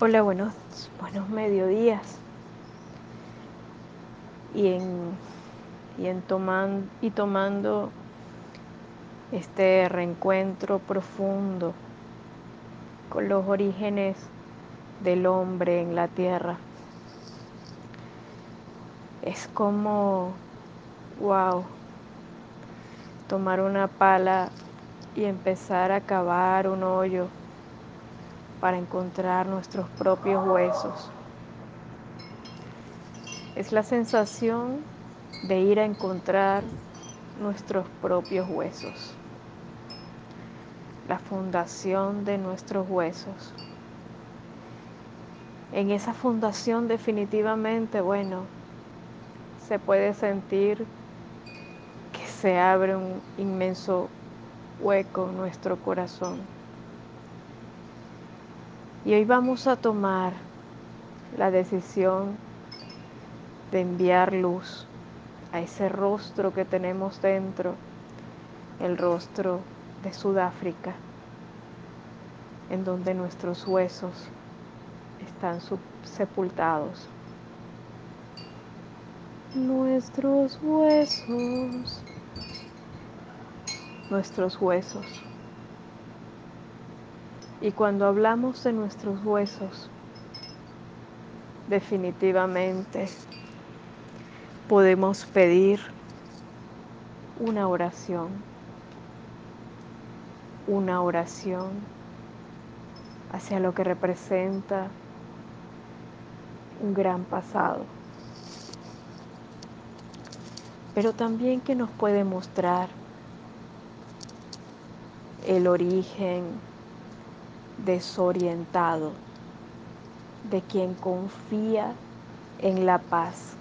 Hola, buenos, buenos mediodías. Y en, y en y tomando este reencuentro profundo con los orígenes del hombre en la tierra. Es como, wow, tomar una pala y empezar a cavar un hoyo para encontrar nuestros propios huesos. Es la sensación de ir a encontrar nuestros propios huesos, la fundación de nuestros huesos. En esa fundación definitivamente, bueno, se puede sentir que se abre un inmenso hueco en nuestro corazón. Y hoy vamos a tomar la decisión de enviar luz a ese rostro que tenemos dentro, el rostro de Sudáfrica, en donde nuestros huesos están sepultados. Nuestros huesos, nuestros huesos. Y cuando hablamos de nuestros huesos, definitivamente podemos pedir una oración, una oración hacia lo que representa un gran pasado, pero también que nos puede mostrar el origen desorientado de quien confía en la paz,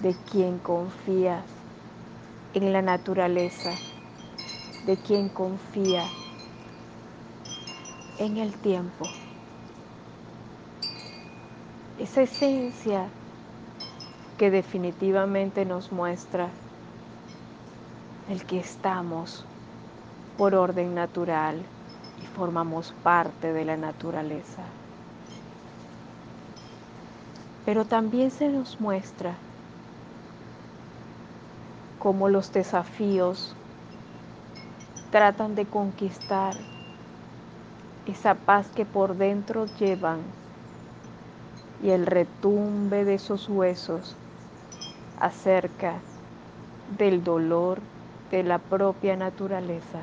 de quien confía en la naturaleza, de quien confía en el tiempo. Esa esencia que definitivamente nos muestra el que estamos por orden natural y formamos parte de la naturaleza. Pero también se nos muestra cómo los desafíos tratan de conquistar esa paz que por dentro llevan y el retumbe de esos huesos acerca del dolor de la propia naturaleza.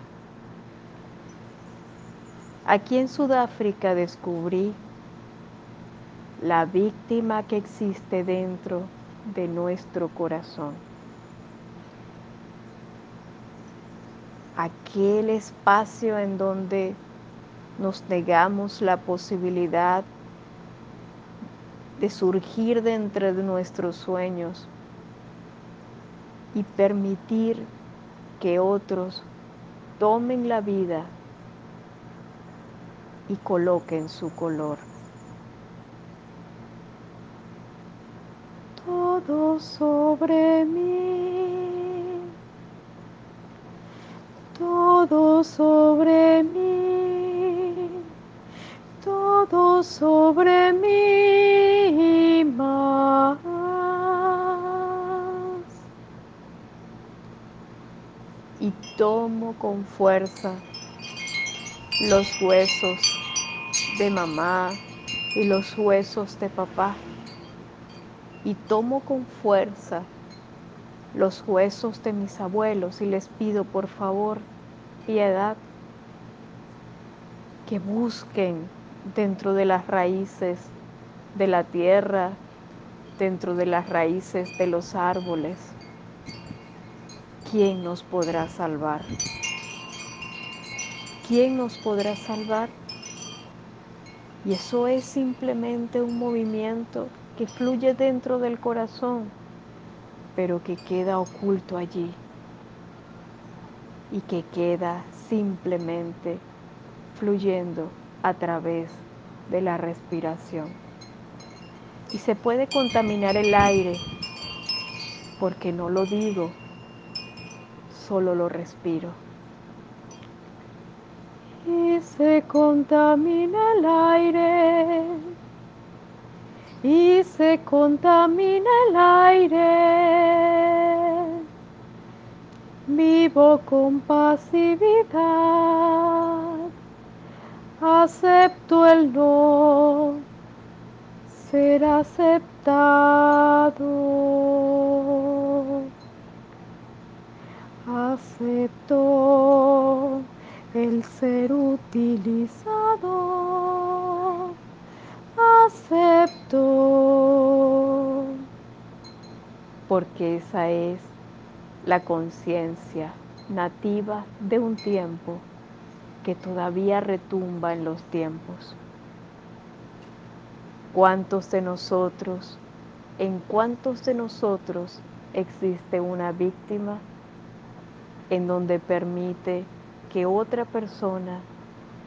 Aquí en Sudáfrica descubrí la víctima que existe dentro de nuestro corazón. Aquel espacio en donde nos negamos la posibilidad de surgir de entre nuestros sueños y permitir que otros tomen la vida y coloquen su color. Todo sobre mí, todo sobre mí, todo sobre mí más. Y tomo con fuerza los huesos de mamá y los huesos de papá. Y tomo con fuerza los huesos de mis abuelos y les pido por favor piedad que busquen dentro de las raíces de la tierra, dentro de las raíces de los árboles. ¿Quién nos podrá salvar? ¿quién nos podrá salvar? Y eso es simplemente un movimiento que fluye dentro del corazón, pero que queda oculto allí y que queda simplemente fluyendo a través de la respiración. Y se puede contaminar el aire porque no lo digo, solo lo respiro. Se contamina el aire y se contamina el aire. Vivo con pasividad, acepto el no ser aceptado. Acepto el ser utilizado. Acepto. Porque esa es la conciencia nativa de un tiempo que todavía retumba en los tiempos. ¿Cuántos de nosotros, en cuántos de nosotros existe una víctima en donde permite que otra persona,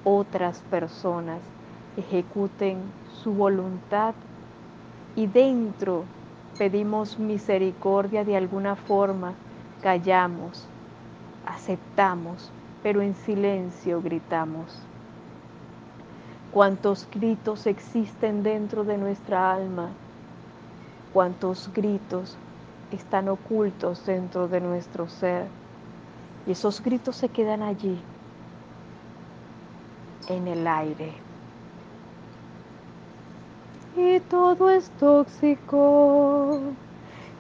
otras personas ejecuten su voluntad y dentro pedimos misericordia de alguna forma, callamos, aceptamos, pero en silencio gritamos? cuántos gritos existen dentro de nuestra alma, cuántos gritos están ocultos dentro de nuestro ser. Y esos gritos se quedan allí, en el aire. Y todo es tóxico,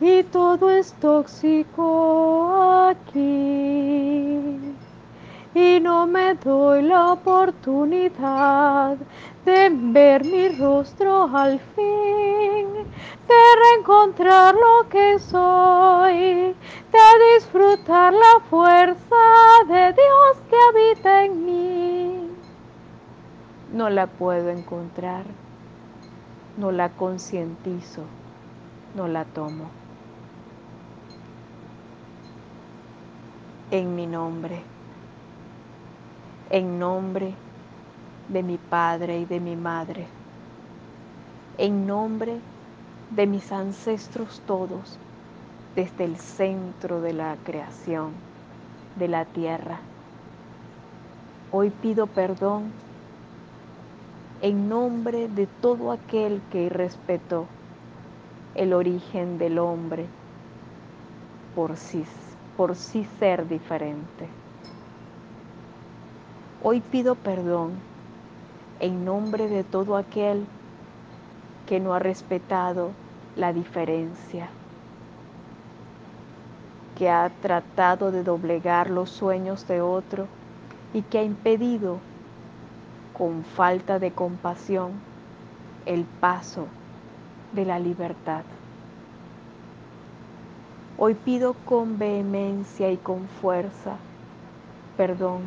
y todo es tóxico aquí y no me doy la oportunidad de ver mi rostro al fin, de reencontrar lo que soy, de disfrutar la fuerza de Dios que habita en mí. No la puedo encontrar, no la concientizo, no la tomo. En mi nombre en nombre de mi Padre y de mi Madre, en nombre de mis ancestros todos, desde el centro de la creación de la tierra. Hoy pido perdón en nombre de todo aquel que respetó el origen del hombre por sí, por sí ser diferente. Hoy pido perdón en nombre de todo aquel que no ha respetado la diferencia, que ha tratado de doblegar los sueños de otro y que ha impedido con falta de compasión el paso de la libertad. Hoy pido con vehemencia y con fuerza perdón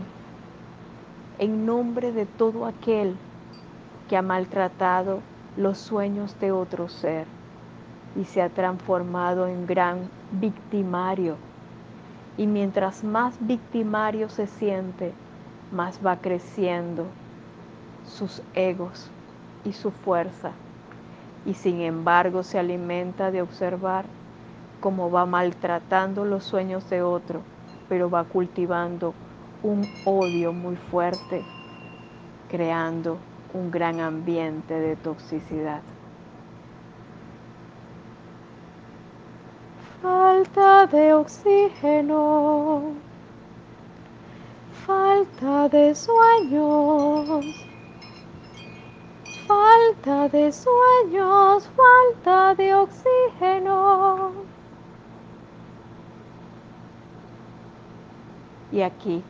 en nombre de todo aquel que ha maltratado los sueños de otro ser y se ha transformado en gran victimario. Y mientras más victimario se siente, más va creciendo sus egos y su fuerza. Y sin embargo se alimenta de observar cómo va maltratando los sueños de otro, pero va cultivando un odio muy fuerte, creando un gran ambiente de toxicidad. Falta de oxígeno, falta de sueños, falta de sueños, falta de oxígeno. Y aquí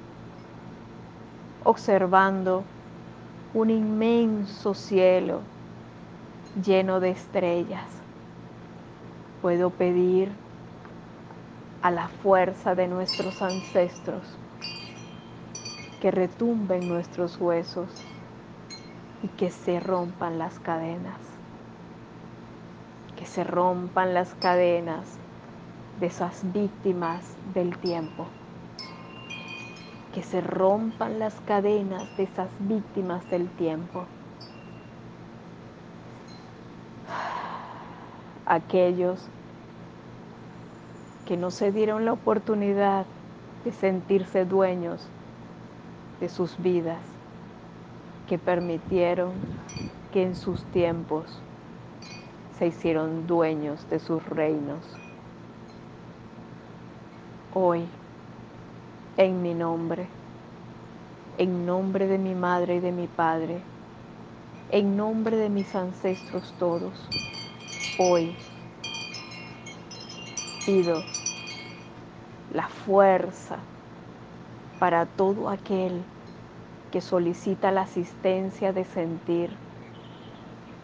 observando un inmenso cielo lleno de estrellas. Puedo pedir a la fuerza de nuestros ancestros que retumben nuestros huesos y que se rompan las cadenas, que se rompan las cadenas de esas víctimas del tiempo que se rompan las cadenas de esas víctimas del tiempo. Aquellos que no se dieron la oportunidad de sentirse dueños de sus vidas, que permitieron que en sus tiempos se hicieron dueños de sus reinos. Hoy, en mi nombre, en nombre de mi madre y de mi padre, en nombre de mis ancestros todos, hoy pido la fuerza para todo aquel que solicita la asistencia de sentir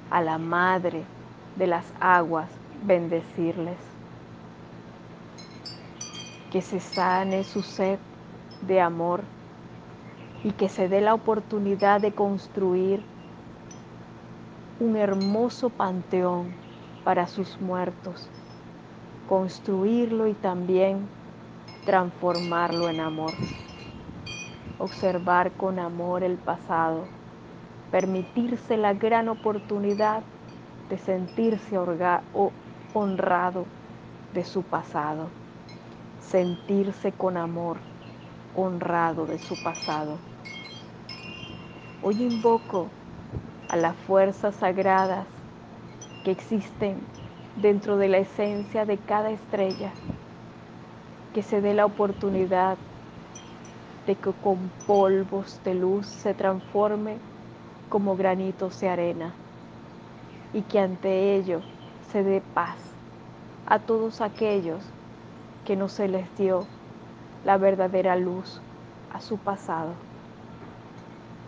a la Madre de las aguas bendecirles. Que se sane su sed de amor y que se dé la oportunidad de construir un hermoso panteón para sus muertos, construirlo y también transformarlo en amor. Observar con amor el pasado, permitirse la gran oportunidad de sentirse honrado de su pasado, sentirse con amor honrado de su pasado. Hoy invoco a las fuerzas sagradas que existen dentro de la esencia de cada estrella, que se dé la oportunidad de que con polvos de luz se transforme como granitos de arena y que ante ello se dé paz a todos aquellos que no se les dio la verdadera luz a su pasado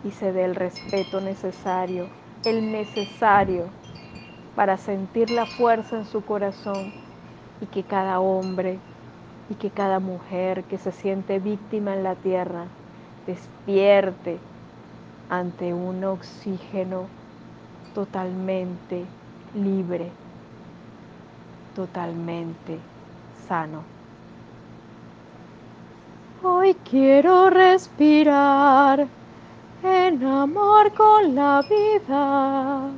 y se dé el respeto necesario, el necesario para sentir la fuerza en su corazón y que cada hombre y que cada mujer que se siente víctima en la tierra despierte ante un oxígeno totalmente libre, totalmente sano. Hoy quiero respirar en amor con la vida.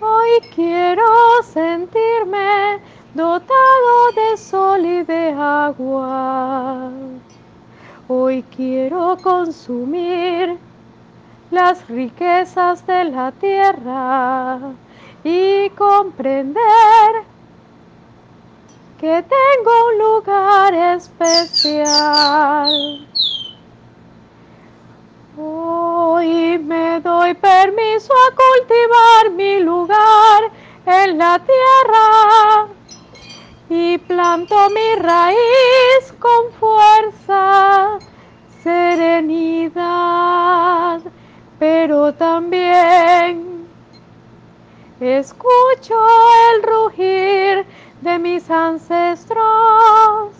Hoy quiero sentirme dotado de sol y de agua. Hoy quiero consumir las riquezas de la tierra y comprender que tengo un lugar especial. Hoy me doy permiso a cultivar mi lugar en la tierra y planto mi raíz con fuerza, serenidad, pero también escucho el rugir de mis ancestros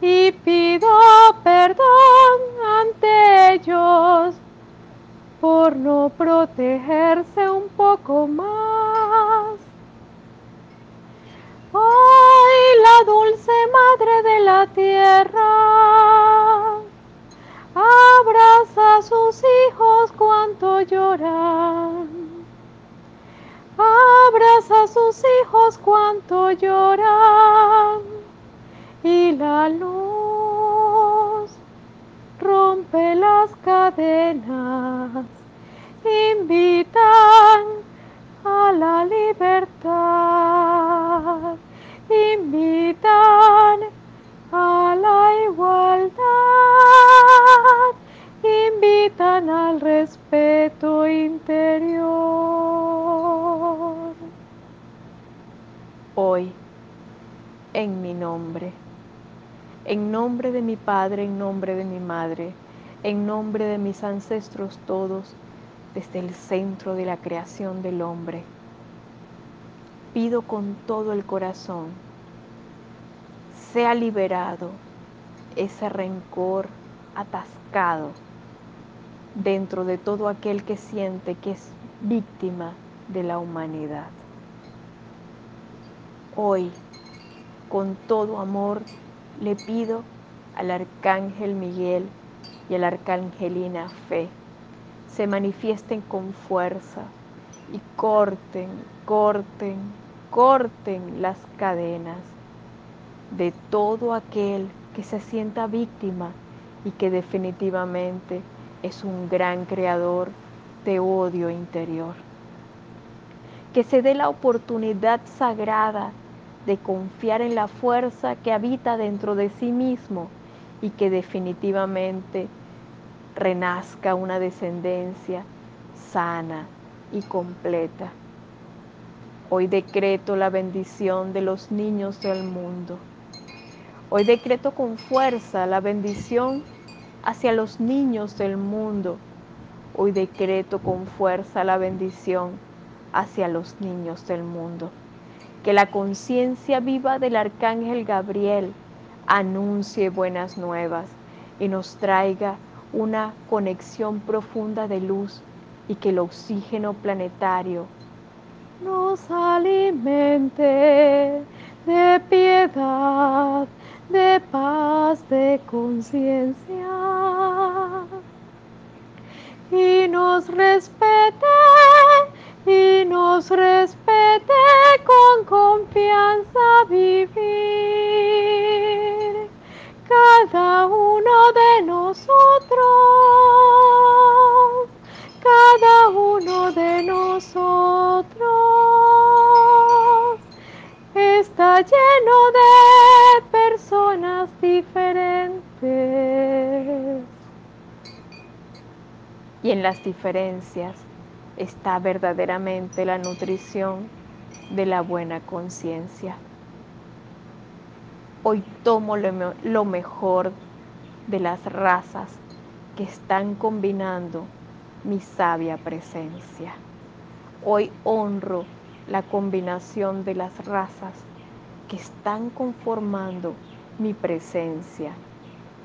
y pido perdón ante ellos por no protegerse un poco más. Hoy la dulce madre de la tierra abraza a sus hijos cuanto lloran. Abraza a sus hijos cuanto lloran. Y la luz rompe las cadenas, invitan a la libertad, invitan a la igualdad, invitan al respeto interior. Hoy, en mi nombre, en nombre de mi Padre, en nombre de mi Madre, en nombre de mis ancestros todos, desde el centro de la creación del hombre. Pido con todo el corazón, sea liberado ese rencor atascado dentro de todo aquel que siente que es víctima de la humanidad. Hoy, con todo amor, le pido al arcángel Miguel y a la arcangelina Fe se manifiesten con fuerza y corten, corten, corten las cadenas de todo aquel que se sienta víctima y que definitivamente es un gran creador de odio interior. Que se dé la oportunidad sagrada de confiar en la fuerza que habita dentro de sí mismo y que definitivamente renazca una descendencia sana y completa. Hoy decreto la bendición de los niños del mundo. Hoy decreto con fuerza la bendición hacia los niños del mundo. Hoy decreto con fuerza la bendición hacia los niños del mundo. Que la conciencia viva del arcángel Gabriel anuncie buenas nuevas y nos traiga una conexión profunda de luz y que el oxígeno planetario nos alimente de piedad, de paz, de conciencia y nos respete y nos respete con confianza vivir cada uno de nosotros, cada uno de nosotros está lleno de personas diferentes. Y en las diferencias está verdaderamente la nutrición de la buena conciencia. Hoy tomo lo, mejor de las razas que están combinando mi sabia presencia. Hoy honro la combinación de las razas que están conformando mi presencia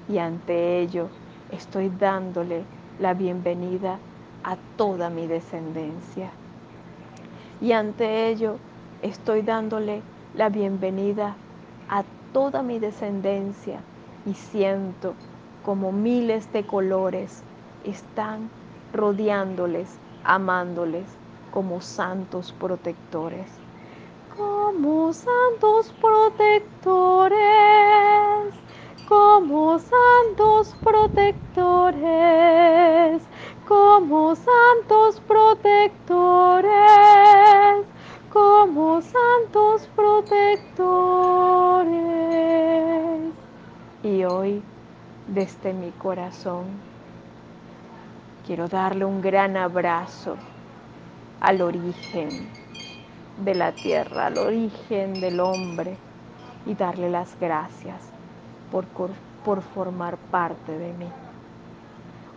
y ante ello estoy dándole la bienvenida a toda mi descendencia. Y ante ello estoy dándole la bienvenida a toda mi descendencia y siento como miles de colores están rodeándoles, amándoles como santos protectores. Como santos protectores, como santos protectores, como santos protectores, como santos protectores. Y hoy, desde mi corazón, quiero darle un gran abrazo al origen de la tierra, al origen del hombre y darle las gracias por, por formar parte de mí.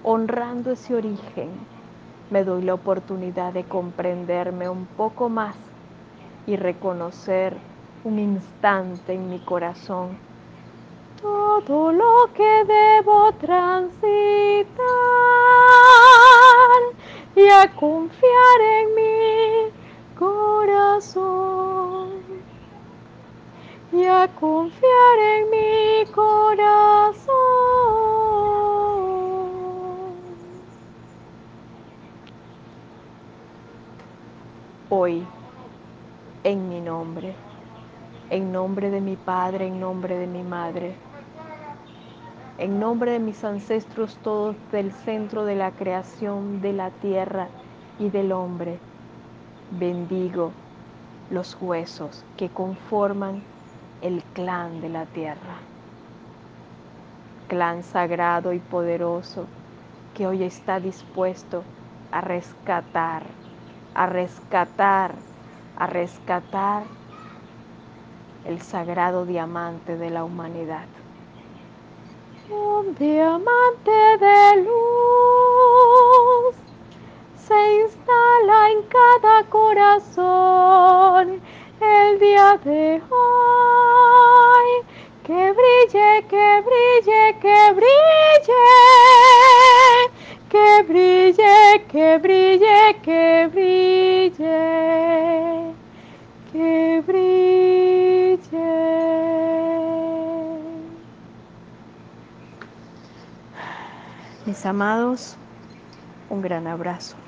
Honrando ese origen, me doy la oportunidad de comprenderme un poco más y reconocer un instante en mi corazón todo lo que debo transitar y a confiar en mi corazón y a confiar en mi corazón. Hoy, en mi nombre, en nombre de mi Padre, en nombre de mi Madre, en nombre de mis ancestros todos del centro de la creación de la tierra y del hombre, bendigo los huesos que conforman el clan de la tierra, clan sagrado y poderoso que hoy está dispuesto a rescatar, a rescatar, a rescatar el sagrado diamante de la humanidad. Un diamante de luz se instala en cada corazón el día de hoy. Que brille, que brille, que brille, que brille, que brille, que brille, Amados, un gran abrazo.